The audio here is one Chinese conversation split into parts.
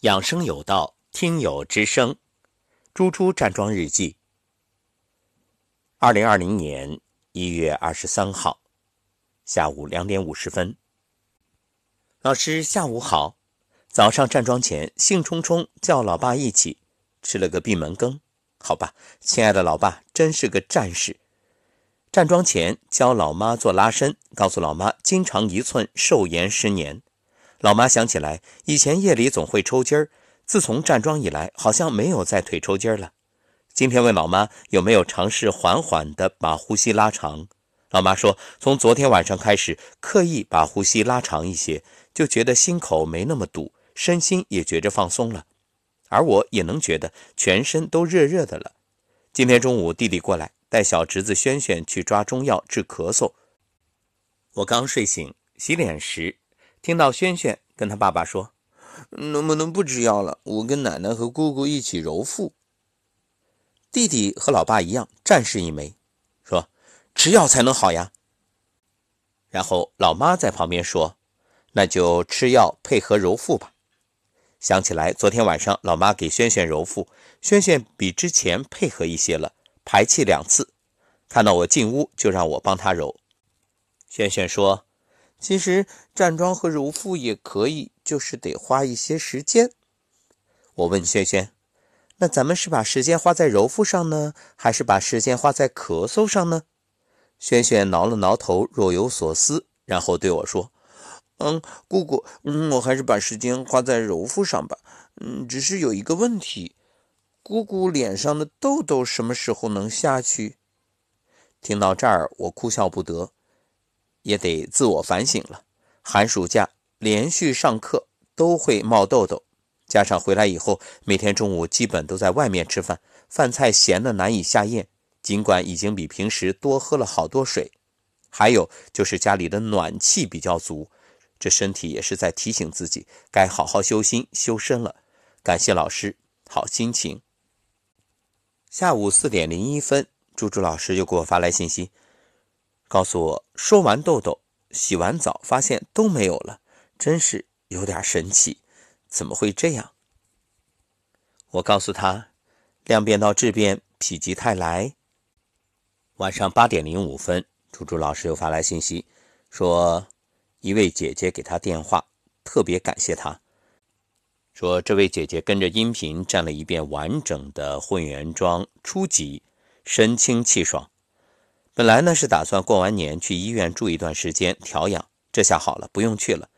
养生有道，听友之声，猪猪站桩日记。二零二零年一月二十三号下午两点五十分，老师下午好。早上站桩前，兴冲冲叫老爸一起吃了个闭门羹。好吧，亲爱的老爸真是个战士。站桩前教老妈做拉伸，告诉老妈筋长一寸，寿延十年。老妈想起来，以前夜里总会抽筋儿，自从站桩以来，好像没有再腿抽筋儿了。今天问老妈有没有尝试缓缓地把呼吸拉长，老妈说，从昨天晚上开始，刻意把呼吸拉长一些，就觉得心口没那么堵，身心也觉着放松了，而我也能觉得全身都热热的了。今天中午，弟弟过来带小侄子轩轩去抓中药治咳嗽，我刚睡醒，洗脸时。听到轩轩跟他爸爸说：“能不能不吃药了？我跟奶奶和姑姑一起揉腹。”弟弟和老爸一样，战士一枚，说：“吃药才能好呀。”然后老妈在旁边说：“那就吃药配合揉腹吧。”想起来昨天晚上老妈给轩轩揉腹，轩轩比之前配合一些了，排气两次。看到我进屋，就让我帮他揉。轩轩说。其实站桩和揉腹也可以，就是得花一些时间。我问轩轩：“那咱们是把时间花在揉腹上呢，还是把时间花在咳嗽上呢？”轩轩挠了挠头，若有所思，然后对我说：“嗯，姑姑，嗯，我还是把时间花在揉腹上吧。嗯，只是有一个问题，姑姑脸上的痘痘什么时候能下去？”听到这儿，我哭笑不得。也得自我反省了。寒暑假连续上课都会冒痘痘，加上回来以后每天中午基本都在外面吃饭，饭菜咸的难以下咽。尽管已经比平时多喝了好多水，还有就是家里的暖气比较足，这身体也是在提醒自己该好好修心修身了。感谢老师，好心情。下午四点零一分，猪猪老师又给我发来信息。告诉我说完痘痘，洗完澡发现都没有了，真是有点神奇，怎么会这样？我告诉他，量变到质变，否极泰来。晚上八点零五分，猪猪老师又发来信息，说一位姐姐给他电话，特别感谢他，说这位姐姐跟着音频站了一遍完整的混元桩初级，神清气爽。本来呢是打算过完年去医院住一段时间调养，这下好了，不用去了。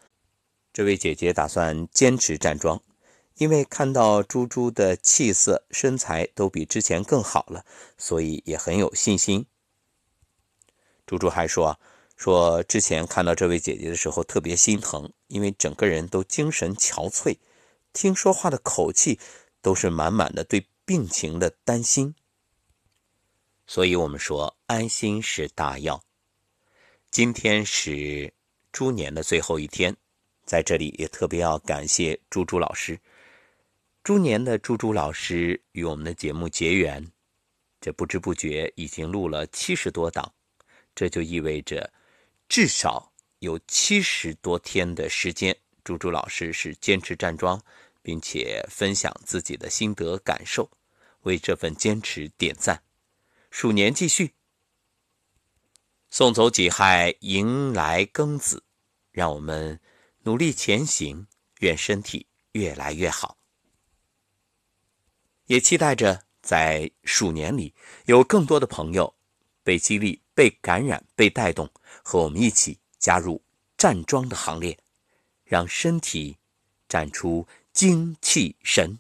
这位姐姐打算坚持站桩，因为看到猪猪的气色、身材都比之前更好了，所以也很有信心。猪猪还说，说之前看到这位姐姐的时候特别心疼，因为整个人都精神憔悴，听说话的口气都是满满的对病情的担心。所以我们说，安心是大药。今天是猪年的最后一天，在这里也特别要感谢猪猪老师。猪年的猪猪老师与我们的节目结缘，这不知不觉已经录了七十多档，这就意味着至少有七十多天的时间，猪猪老师是坚持站桩，并且分享自己的心得感受，为这份坚持点赞。鼠年继续，送走己亥，迎来庚子，让我们努力前行，愿身体越来越好。也期待着在鼠年里，有更多的朋友被激励、被感染、被带动，和我们一起加入站桩的行列，让身体站出精气神。